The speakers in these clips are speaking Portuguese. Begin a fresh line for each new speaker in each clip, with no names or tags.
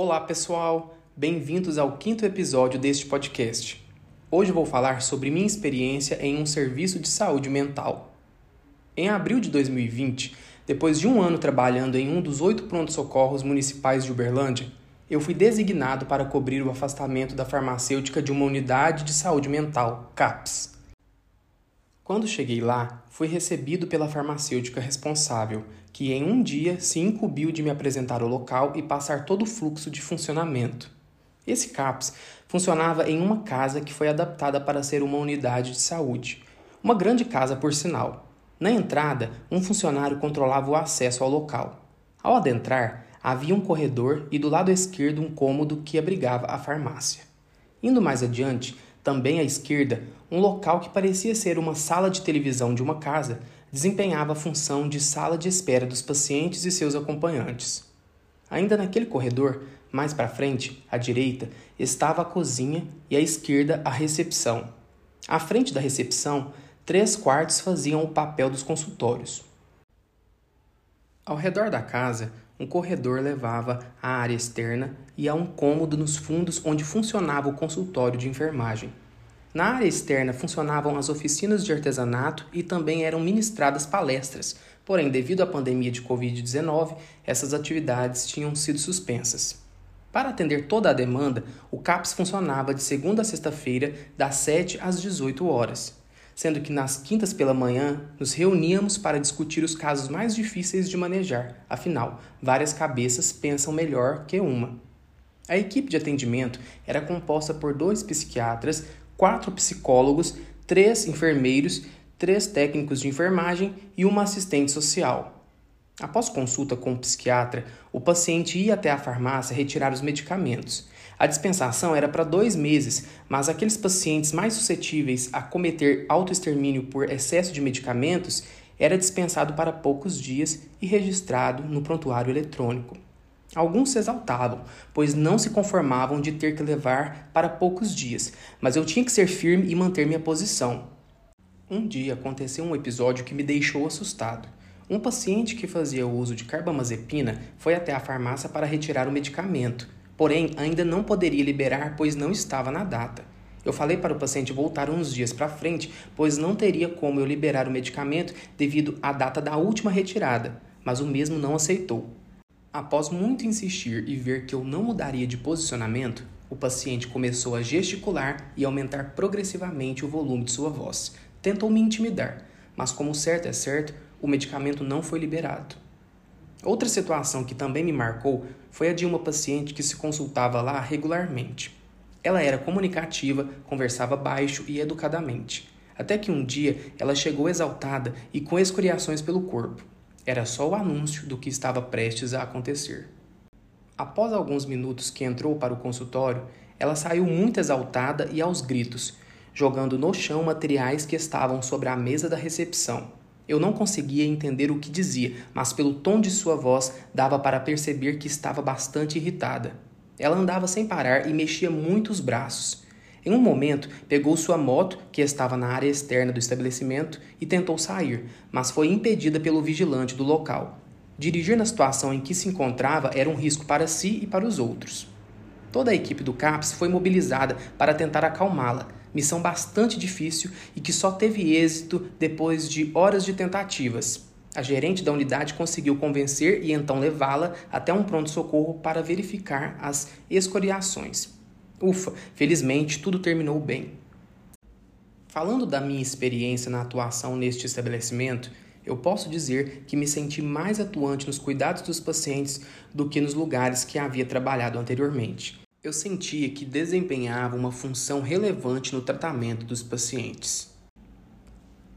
Olá, pessoal! Bem-vindos ao quinto episódio deste podcast. Hoje vou falar sobre minha experiência em um serviço de saúde mental. Em abril de 2020, depois de um ano trabalhando em um dos oito prontos-socorros municipais de Uberlândia, eu fui designado para cobrir o afastamento da farmacêutica de uma unidade de saúde mental, CAPS. Quando cheguei lá, fui recebido pela farmacêutica responsável, que em um dia se incumbiu de me apresentar o local e passar todo o fluxo de funcionamento. Esse CAPS funcionava em uma casa que foi adaptada para ser uma unidade de saúde. Uma grande casa, por sinal. Na entrada, um funcionário controlava o acesso ao local. Ao adentrar, havia um corredor e do lado esquerdo um cômodo que abrigava a farmácia. Indo mais adiante, também à esquerda, um local que parecia ser uma sala de televisão de uma casa desempenhava a função de sala de espera dos pacientes e seus acompanhantes. Ainda naquele corredor, mais para frente, à direita, estava a cozinha e à esquerda a recepção. À frente da recepção, três quartos faziam o papel dos consultórios. Ao redor da casa, um corredor levava à área externa e a um cômodo nos fundos onde funcionava o consultório de enfermagem. Na área externa funcionavam as oficinas de artesanato e também eram ministradas palestras, porém, devido à pandemia de Covid-19, essas atividades tinham sido suspensas. Para atender toda a demanda, o CAPS funcionava de segunda a sexta-feira, das 7 às 18 horas sendo que nas quintas pela manhã nos reuníamos para discutir os casos mais difíceis de manejar, afinal, várias cabeças pensam melhor que uma. A equipe de atendimento era composta por dois psiquiatras, quatro psicólogos, três enfermeiros, três técnicos de enfermagem e uma assistente social. Após consulta com o psiquiatra, o paciente ia até a farmácia retirar os medicamentos. A dispensação era para dois meses, mas aqueles pacientes mais suscetíveis a cometer autoextermínio por excesso de medicamentos era dispensado para poucos dias e registrado no prontuário eletrônico. Alguns se exaltavam, pois não se conformavam de ter que levar para poucos dias, mas eu tinha que ser firme e manter minha posição. Um dia aconteceu um episódio que me deixou assustado. Um paciente que fazia uso de carbamazepina foi até a farmácia para retirar o medicamento porém ainda não poderia liberar, pois não estava na data. Eu falei para o paciente voltar uns dias para frente, pois não teria como eu liberar o medicamento devido à data da última retirada, mas o mesmo não aceitou. Após muito insistir e ver que eu não mudaria de posicionamento, o paciente começou a gesticular e aumentar progressivamente o volume de sua voz. Tentou me intimidar, mas como certo é certo, o medicamento não foi liberado. Outra situação que também me marcou foi a de uma paciente que se consultava lá regularmente. Ela era comunicativa, conversava baixo e educadamente. Até que um dia ela chegou exaltada e com escoriações pelo corpo. Era só o anúncio do que estava prestes a acontecer. Após alguns minutos que entrou para o consultório, ela saiu muito exaltada e aos gritos, jogando no chão materiais que estavam sobre a mesa da recepção. Eu não conseguia entender o que dizia, mas pelo tom de sua voz dava para perceber que estava bastante irritada. Ela andava sem parar e mexia muito os braços. Em um momento, pegou sua moto, que estava na área externa do estabelecimento, e tentou sair, mas foi impedida pelo vigilante do local. Dirigir na situação em que se encontrava era um risco para si e para os outros. Toda a equipe do CAPS foi mobilizada para tentar acalmá-la, missão bastante difícil e que só teve êxito depois de horas de tentativas. A gerente da unidade conseguiu convencer e então levá-la até um pronto-socorro para verificar as escoriações. Ufa, felizmente tudo terminou bem. Falando da minha experiência na atuação neste estabelecimento, eu posso dizer que me senti mais atuante nos cuidados dos pacientes do que nos lugares que havia trabalhado anteriormente eu sentia que desempenhava uma função relevante no tratamento dos pacientes.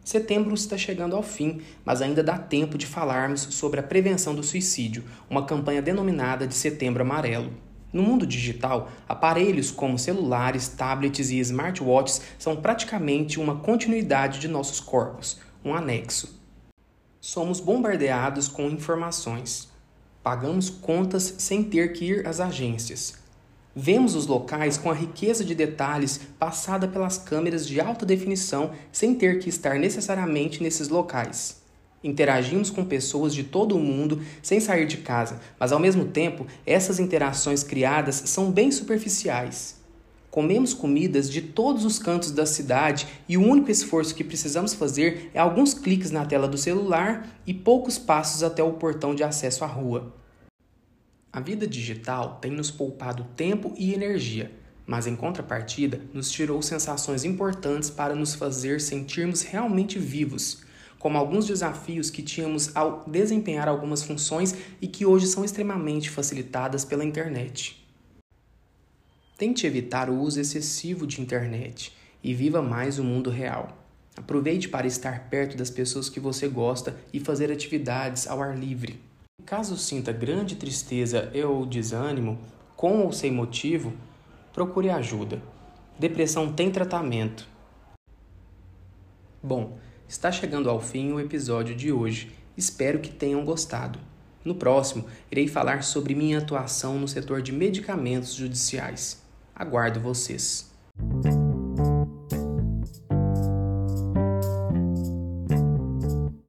Setembro está chegando ao fim, mas ainda dá tempo de falarmos sobre a prevenção do suicídio, uma campanha denominada de Setembro Amarelo. No mundo digital, aparelhos como celulares, tablets e smartwatches são praticamente uma continuidade de nossos corpos, um anexo. Somos bombardeados com informações. Pagamos contas sem ter que ir às agências. Vemos os locais com a riqueza de detalhes passada pelas câmeras de alta definição sem ter que estar necessariamente nesses locais. Interagimos com pessoas de todo o mundo sem sair de casa, mas ao mesmo tempo, essas interações criadas são bem superficiais. Comemos comidas de todos os cantos da cidade e o único esforço que precisamos fazer é alguns cliques na tela do celular e poucos passos até o portão de acesso à rua. A vida digital tem nos poupado tempo e energia, mas em contrapartida nos tirou sensações importantes para nos fazer sentirmos realmente vivos como alguns desafios que tínhamos ao desempenhar algumas funções e que hoje são extremamente facilitadas pela internet. Tente evitar o uso excessivo de internet e viva mais o mundo real. Aproveite para estar perto das pessoas que você gosta e fazer atividades ao ar livre. Caso sinta grande tristeza ou desânimo, com ou sem motivo, procure ajuda. Depressão tem tratamento. Bom, Está chegando ao fim o episódio de hoje. Espero que tenham gostado. No próximo, irei falar sobre minha atuação no setor de medicamentos judiciais. Aguardo vocês.